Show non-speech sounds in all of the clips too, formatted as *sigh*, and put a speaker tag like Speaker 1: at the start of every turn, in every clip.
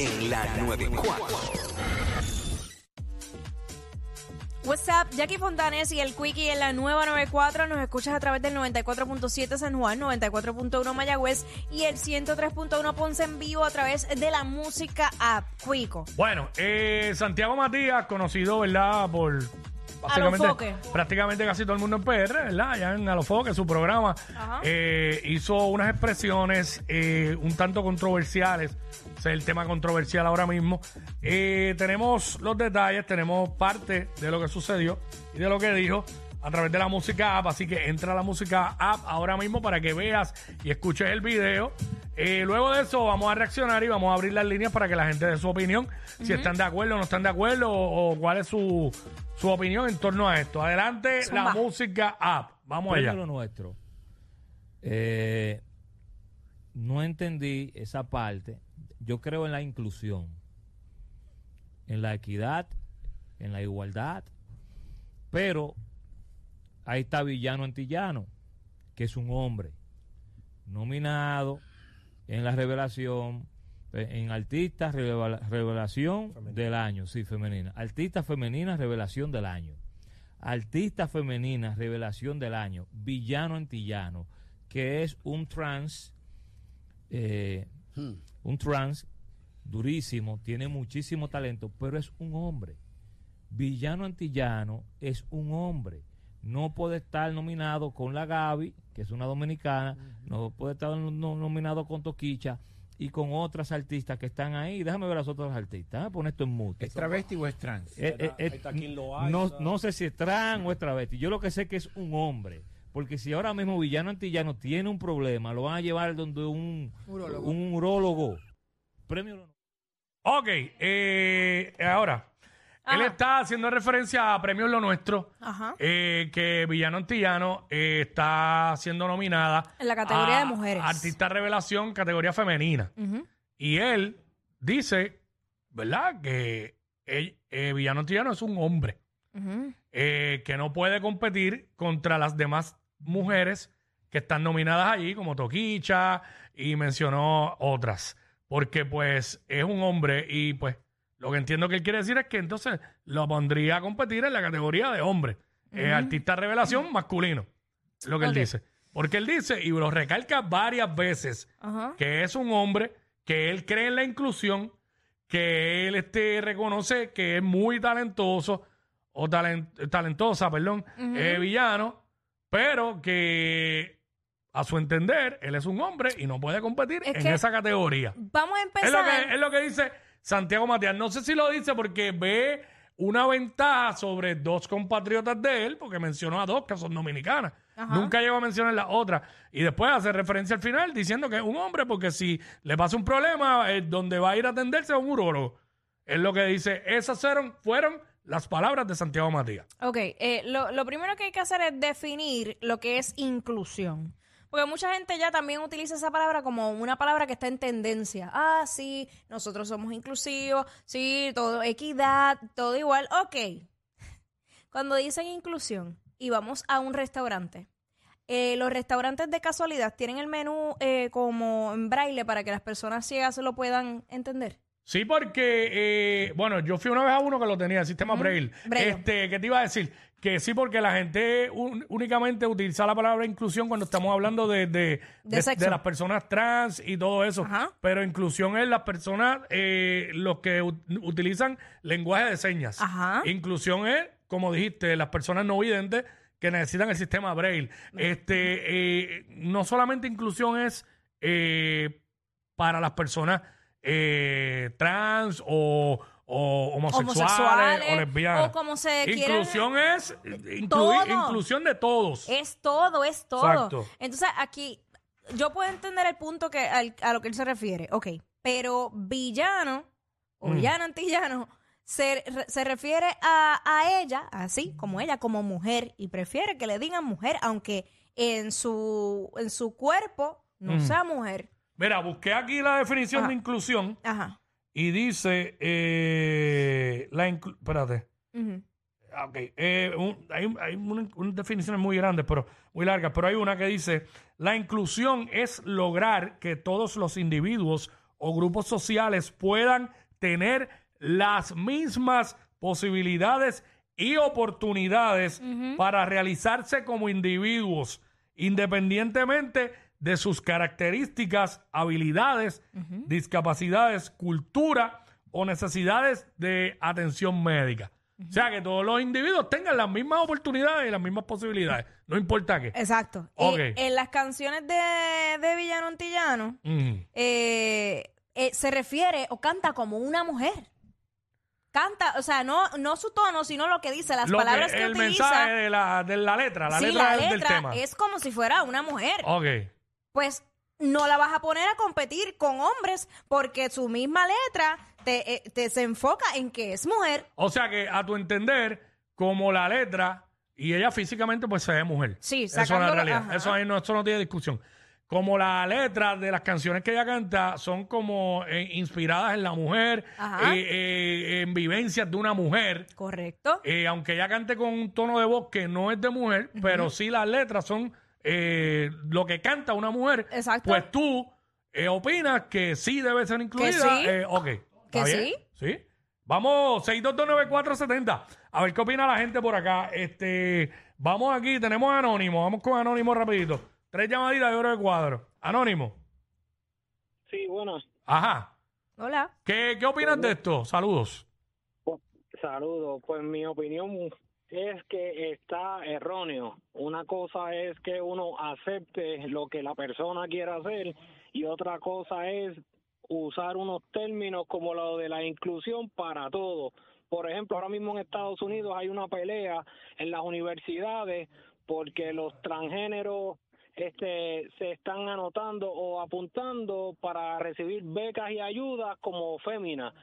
Speaker 1: WhatsApp en la 94.
Speaker 2: What's up, Jackie Fontanes y el Quickie en la nueva 94. Nos escuchas a través del 94.7 San Juan, 94.1 Mayagüez y el 103.1 Ponce en vivo a través de la música app. Quico.
Speaker 3: Bueno, eh, Santiago Matías, conocido, ¿verdad? Por básicamente prácticamente casi todo el mundo en PR, ¿verdad? Allá en Alofoque, su programa, eh, hizo unas expresiones eh, un tanto controversiales. Ese es el tema controversial ahora mismo. Eh, tenemos los detalles, tenemos parte de lo que sucedió y de lo que dijo a través de la música app. Así que entra a la música app ahora mismo para que veas y escuches el video. Eh, luego de eso vamos a reaccionar y vamos a abrir las líneas para que la gente dé su opinión, si están de acuerdo o no están de acuerdo o, o cuál es su, su opinión en torno a esto. Adelante la música app. Vamos allá.
Speaker 4: lo nuestro. Eh, no entendí esa parte. Yo creo en la inclusión, en la equidad, en la igualdad, pero ahí está Villano Antillano, que es un hombre nominado en la revelación, eh, en Artista Revela- Revelación del Año, sí, femenina. Artista Femenina Revelación del Año. Artista Femenina Revelación del Año, Villano Antillano, que es un trans, eh, un trans durísimo, tiene muchísimo talento, pero es un hombre. Villano Antillano es un hombre. No puede estar nominado con la Gaby, que es una dominicana, no puede estar no- nominado con Toquicha y con otras artistas que están ahí. Déjame ver a las otras artistas. Déjame poner esto en mute.
Speaker 5: ¿Es travesti o es trans?
Speaker 4: Eh, eh, eh, no, no sé si es trans o es travesti. Yo lo que sé que es un hombre. Porque si ahora mismo Villano Antillano tiene un problema, lo van a llevar donde un un urólogo. Premio
Speaker 3: Ok, eh, ahora, él está haciendo referencia a Premios Lo Nuestro,
Speaker 2: Ajá.
Speaker 3: eh, que Villano Antillano eh, está siendo nominada
Speaker 2: En la categoría
Speaker 3: a
Speaker 2: de mujeres.
Speaker 3: Artista Revelación, categoría femenina.
Speaker 2: Ujú.
Speaker 3: Y él dice, ¿verdad? Que él- eh, Villano Antillano es un hombre
Speaker 2: Ujú.
Speaker 3: eh, que no puede competir contra las demás mujeres que están nominadas allí, como Toquicha, y mencionó otras. Porque pues es un hombre y pues lo que entiendo que él quiere decir es que entonces lo pondría a competir en la categoría de hombre. Eh, artista revelación masculino. Es lo que
Speaker 2: Ok.
Speaker 3: él dice. Porque él dice, y lo recalca varias veces,
Speaker 2: Ajá.
Speaker 3: que es un hombre, que él cree en la inclusión, que él este, reconoce que es muy talentoso, o talen- talentosa, perdón, eh, villano, pero que a su entender, él es un hombre y no puede competir
Speaker 2: Es
Speaker 3: en
Speaker 2: que-
Speaker 3: esa categoría.
Speaker 2: Vamos a
Speaker 3: Es
Speaker 2: empezar.
Speaker 3: lo, que, es lo que dice Santiago Matías. No sé si lo dice porque ve una ventaja sobre dos compatriotas de él, porque mencionó a dos que son dominicanas.
Speaker 2: Ajá.
Speaker 3: Nunca llegó a mencionar la otra. Y después hace referencia al final diciendo que es un hombre, porque si le pasa un problema, eh, donde va a ir a atenderse a un urólogo. Es lo que dice. Esas fueron, fueron las palabras de Santiago Matías.
Speaker 2: Ok, eh, lo, lo primero que hay que hacer es definir lo que es inclusión. Porque mucha gente ya también utiliza esa palabra como una palabra que está en tendencia. Ah, sí, nosotros somos inclusivos, sí, todo equidad, todo igual. Ok. Cuando dicen inclusión y vamos a un restaurante, eh, los restaurantes de casualidad tienen el menú eh, como en braille para que las personas ciegas lo puedan entender.
Speaker 3: Sí, porque, eh, bueno, yo fui una vez a uno que lo tenía, el sistema Braille.
Speaker 2: Braille.
Speaker 3: Este, ¿qué te iba a decir? Que sí, porque la gente un- únicamente utiliza la palabra inclusión cuando estamos hablando de, de, de-
Speaker 2: sexo.
Speaker 3: las personas trans y todo eso.
Speaker 2: Ajá.
Speaker 3: Pero inclusión es las personas, eh, los que ut- utilizan lenguaje de señas.
Speaker 2: Ajá.
Speaker 3: Inclusión es, como dijiste, las personas no videntes que necesitan el sistema Braille. Este, eh, no solamente inclusión es eh, para las personas eh, trans o, o homosexuales,
Speaker 2: Homosexuales,
Speaker 3: o lesbianas.
Speaker 2: o como se
Speaker 3: Inclusión es incluir- inclusión de todos.
Speaker 2: Es todo, es todo.
Speaker 3: Exacto.
Speaker 2: Entonces aquí yo puedo entender el punto que al- a lo que él se refiere, ok, pero villano o
Speaker 3: Mm.
Speaker 2: villano antillano se, re- se refiere a, a ella, así como ella, como mujer, y prefiere que le digan mujer, aunque en su, en su cuerpo no
Speaker 3: Mm.
Speaker 2: sea mujer.
Speaker 3: Mira, busqué aquí la definición
Speaker 2: Ajá.
Speaker 3: de inclusión
Speaker 2: Ajá.
Speaker 3: y dice, eh, la inclu- espérate,
Speaker 2: Ujú.
Speaker 3: Ah, ok, eh, un- hay, hay una- unas definiciones muy grandes, pero muy largas, pero hay una que dice, la inclusión es lograr que todos los individuos o grupos sociales puedan tener las mismas posibilidades y oportunidades para realizarse como individuos, independientemente de sus características, habilidades, discapacidades, cultura o necesidades de atención médica. O sea, que todos los individuos tengan las mismas oportunidades y las mismas posibilidades, no importa qué.
Speaker 2: Exacto.
Speaker 3: Ok.
Speaker 2: Eh, en las canciones de, de Villano Antillano, eh, eh, se refiere o canta como una mujer. Canta, o sea, no, no su tono, sino lo que dice, las
Speaker 3: Lo que-
Speaker 2: palabras que,
Speaker 3: el
Speaker 2: utiliza.
Speaker 3: mensaje de la, de la letra, la
Speaker 2: sí,
Speaker 3: letra
Speaker 2: la
Speaker 3: del, del tema.
Speaker 2: es como si fuera una mujer.
Speaker 3: Ok.
Speaker 2: Pues no la vas a poner a competir con hombres porque su misma letra te, eh, te se enfoca en que es mujer.
Speaker 3: O sea que a tu entender, como la letra y ella físicamente pues se ve mujer.
Speaker 2: Sí,
Speaker 3: Eso es la realidad.
Speaker 2: ajá.
Speaker 3: Eso ahí no, eso no tiene discusión. Como la letra de las canciones que ella canta son como eh, inspiradas en la mujer, eh, eh, en vivencias de una mujer.
Speaker 2: Correcto.
Speaker 3: Aunque ella cante con un tono de voz que no es de mujer, pero sí las letras son eh, lo que canta una mujer.
Speaker 2: Exacto.
Speaker 3: Pues tú eh, opinas que sí debe ser incluida.
Speaker 2: sí.
Speaker 3: Eh, ok. ¿está
Speaker 2: Que
Speaker 3: bien?
Speaker 2: sí.
Speaker 3: Sí. Vamos, 6229470. A ver qué opina la gente por acá. Este, vamos aquí, tenemos a Anónimo. Vamos con Anónimo rapidito. Tres llamaditas de oro de cuadro. Anónimo.
Speaker 5: Sí, bueno,
Speaker 3: Ajá.
Speaker 2: Hola.
Speaker 3: ¿Qué, qué opinas de esto? Saludos.
Speaker 5: saludos. Pues mi opinión es que está erróneo. Una cosa es que uno acepte lo que la persona quiera hacer y otra cosa es usar unos términos como lo de la inclusión para todo. Por ejemplo, ahora mismo en Estados Unidos hay una pelea en las universidades porque los transgéneros este, se están anotando o apuntando para recibir becas y ayudas como féminas.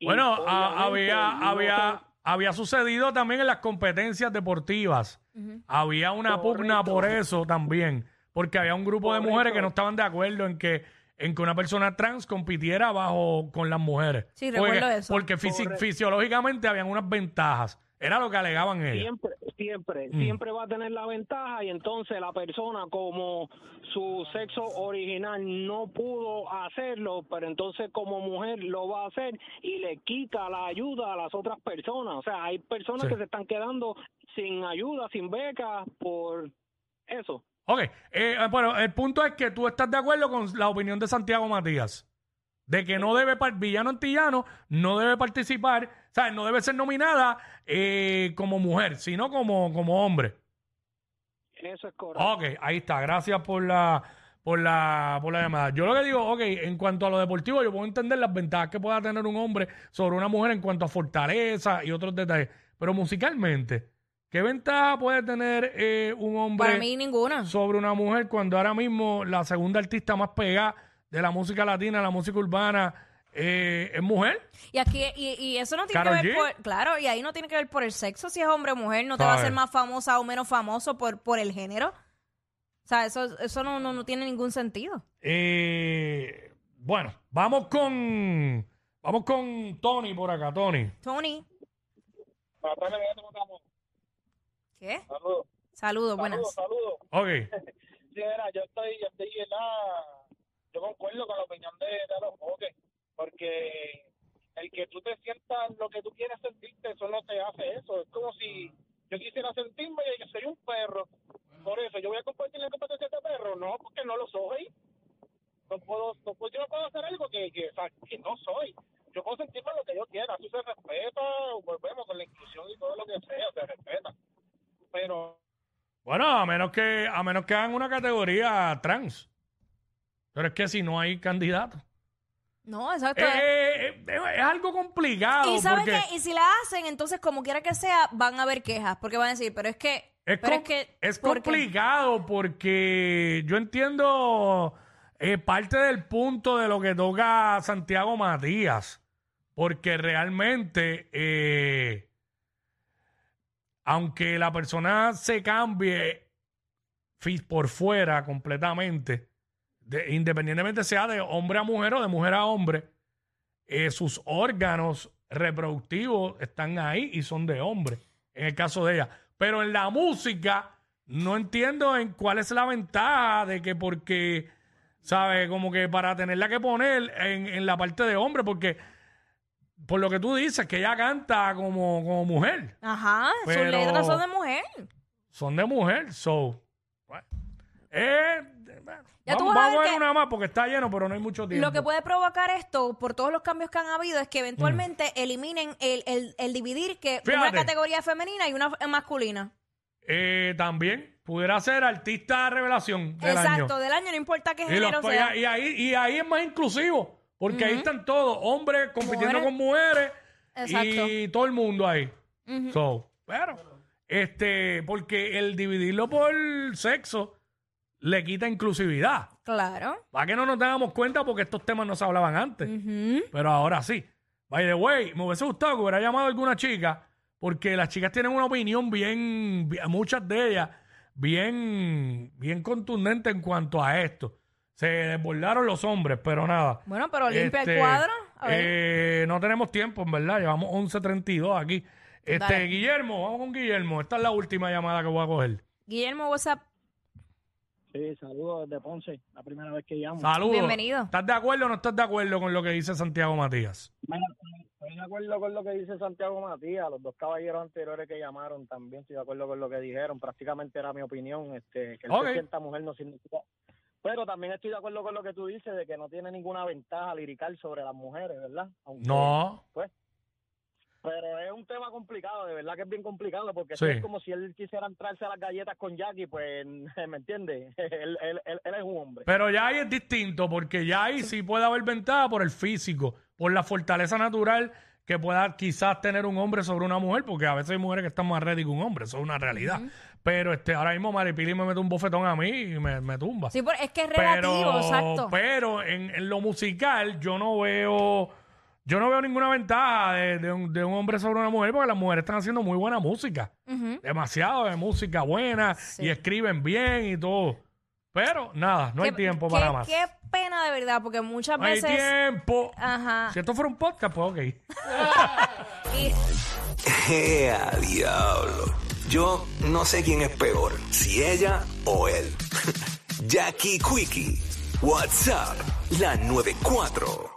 Speaker 3: Bueno, había, había, había sucedido también en las competencias deportivas. Había una pugna por eso también, porque había un grupo de mujeres que no estaban de acuerdo en que en que una persona trans compitiera bajo con las mujeres.
Speaker 2: Sí,
Speaker 3: porque,
Speaker 2: recuerdo eso.
Speaker 3: Porque fisi-
Speaker 5: Correcto.
Speaker 3: fisiológicamente habían unas ventajas. Era lo que alegaban ellas.
Speaker 5: Siempre, siempre,
Speaker 3: Mm.
Speaker 5: siempre va a tener la ventaja y entonces la persona como su sexo original no pudo hacerlo, pero entonces como mujer lo va a hacer y le quita la ayuda a las otras personas. O sea, hay personas
Speaker 3: Sí.
Speaker 5: que se están quedando sin ayuda, sin beca por eso.
Speaker 3: Ok, eh, bueno, el punto es que tú estás de acuerdo con la opinión de Santiago Matías, de que no debe, Villano Antillano no debe participar, ¿sabes? No debe ser nominada eh, como mujer, sino como, como hombre.
Speaker 5: Eso es correcto.
Speaker 3: Ok, ahí está, gracias por la, por la, por la llamada. Yo lo que digo, ok, en cuanto a lo deportivo, yo puedo entender las ventajas que pueda tener un hombre sobre una mujer en cuanto a fortaleza y otros detalles, pero musicalmente, ¿qué ventaja puede tener eh, un hombre?
Speaker 2: Para mí ninguna.
Speaker 3: sobre una mujer cuando ahora mismo la segunda artista más pegada de la música latina, la música urbana, eh, es mujer.
Speaker 2: Y aquí y, y eso no tiene
Speaker 3: Karol
Speaker 2: que ver
Speaker 3: G.
Speaker 2: por, claro, y ahí no tiene que ver por el sexo, si es hombre o mujer, no te va a
Speaker 3: ¿Sabes?
Speaker 2: hacer más famosa o menos famoso por, por el género. O sea, eso, eso no, no, no tiene ningún sentido.
Speaker 3: Eh, bueno, vamos con vamos con Tony por acá, Tony.
Speaker 2: Tony, ¿qué?
Speaker 5: Saludos.
Speaker 2: Saludos, buenas.
Speaker 5: saludos.
Speaker 3: Ok, *laughs*
Speaker 5: Sí, mira, yo estoy, yo estoy en la, yo concuerdo con la opinión de, de los boques, porque el que tú te sientas lo que tú quieres sentirte, eso no te hace eso. Es como si yo quisiera sentirme que soy un perro. Por eso, yo voy a compartir la competencia de perro, no, porque no lo soy. No puedo, no puedo, yo no puedo hacer algo que, que, que no soy. Yo puedo sentirme lo que yo quiera, eso se respeta, volvemos con la inclusión y todo lo que sea, se respeta. Pero
Speaker 3: bueno, a menos que a menos que hagan una categoría trans. Pero es que si no hay candidato.
Speaker 2: No, exacto.
Speaker 3: Eh, eh, eh, es algo complicado.
Speaker 2: y sabes
Speaker 3: porque,
Speaker 2: qué, y si la hacen, entonces como quiera que sea, van a haber quejas, porque van a decir, pero es que
Speaker 3: Es,
Speaker 2: Pero
Speaker 3: com-
Speaker 2: es que,
Speaker 3: es
Speaker 2: ¿por qué?
Speaker 3: complicado porque yo entiendo parte del punto de lo que toca Santiago Matías, porque realmente, aunque la persona se cambie por fuera completamente, de- independientemente sea de hombre a mujer o de mujer a hombre, eh, sus órganos reproductivos están ahí y son de hombre, en el caso de ella. Pero en la música no entiendo en cuál es la ventaja de que porque, ¿sabes? Como que para tenerla que poner en, en la parte de hombre, porque por lo que tú dices, que ella canta como, como mujer,
Speaker 2: Ajá, sus letras son de mujer.
Speaker 3: son de mujer, so... bueno. Eh,
Speaker 2: tú
Speaker 3: vamos,
Speaker 2: vas a
Speaker 3: vamos a
Speaker 2: ver que-
Speaker 3: una más porque está lleno, pero no hay mucho tiempo.
Speaker 2: Lo que puede provocar esto, por todos los cambios que han habido, es que eventualmente
Speaker 3: Mm.
Speaker 2: eliminen el, el- el dividir que una
Speaker 3: Fíjate.
Speaker 2: categoría femenina y una masculina.
Speaker 3: Eh, también pudiera ser artista revelación del
Speaker 2: Exacto,
Speaker 3: año.
Speaker 2: del año, no importa qué
Speaker 3: Y, los-
Speaker 2: género sea.
Speaker 3: y ahí, y ahí es más inclusivo, porque ahí están todos, hombres compitiendo
Speaker 2: Mujeres.
Speaker 3: con mujeres
Speaker 2: Exacto.
Speaker 3: y todo el mundo ahí. So, pero, este, porque el dividirlo por sexo le quita inclusividad.
Speaker 2: Claro.
Speaker 3: Para que no nos damos cuenta porque estos temas no se hablaban antes.
Speaker 2: Ujú.
Speaker 3: Pero ahora sí. By the way, me hubiese gustado que hubiera llamado a alguna chica, porque las chicas tienen una opinión bien, bien- muchas de ellas, bien, bien contundente en cuanto a esto. Se desbordaron los hombres, pero nada.
Speaker 2: Bueno, pero limpia
Speaker 3: Este,
Speaker 2: el cuadro. A ver.
Speaker 3: eh, no tenemos tiempo, en verdad. Llevamos 11.32 aquí. Este,
Speaker 2: Dale.
Speaker 3: Guillermo, vamos con Guillermo. Esta es la última llamada que voy a coger.
Speaker 2: Guillermo, WhatsApp.
Speaker 5: Sí, saludos desde Ponce, la primera vez que llamo.
Speaker 3: Saludos.
Speaker 2: Bienvenido.
Speaker 3: ¿Estás de acuerdo o no estás de acuerdo con lo que dice Santiago Matías?
Speaker 5: Mira, estoy de acuerdo con lo que dice Santiago Matías, los dos caballeros anteriores que llamaron también estoy de acuerdo con lo que dijeron, prácticamente era mi opinión, este, que él
Speaker 3: Ok.
Speaker 5: se sienta mujer no significa... Pero también estoy de acuerdo con lo que tú dices de que no tiene ninguna ventaja lirical sobre las mujeres, ¿verdad? Aunque,
Speaker 3: No.
Speaker 5: Pues, pero es un tema complicado, de verdad que es bien complicado, porque
Speaker 3: Sí.
Speaker 5: es como si él quisiera entrarse a las galletas con Jackie, pues, *laughs* ¿me entiendes? *laughs* él, él, él, él es un hombre.
Speaker 3: Pero ya ahí es distinto, porque ya ahí sí puede haber ventaja por el físico, por la fortaleza natural que pueda quizás tener un hombre sobre una mujer, porque a veces hay mujeres que están más ready que un hombre, eso es una realidad. Pero este ahora mismo Maripili me mete un bofetón a mí y me, me tumba.
Speaker 2: Sí, es que es relativo,
Speaker 3: pero,
Speaker 2: exacto.
Speaker 3: pero en, en lo musical yo no veo yo no veo ninguna ventaja de, de un, de un hombre sobre una mujer porque las mujeres están haciendo muy buena música
Speaker 2: Ujú.
Speaker 3: demasiado de música buena y escriben bien y todo pero nada no hay
Speaker 2: Qué-
Speaker 3: tiempo
Speaker 2: qué-
Speaker 3: para más
Speaker 2: Qué pena de verdad, porque muchas
Speaker 3: no hay
Speaker 2: veces.
Speaker 3: tiempo
Speaker 2: Ajá.
Speaker 3: si esto fuera un podcast pues ok *laughs*
Speaker 2: Y- *laughs*
Speaker 1: ¡Ea, diablo! Yo no sé quién es peor, si ella o él. *laughs* Jackie Quickie, WhatsApp, la 94.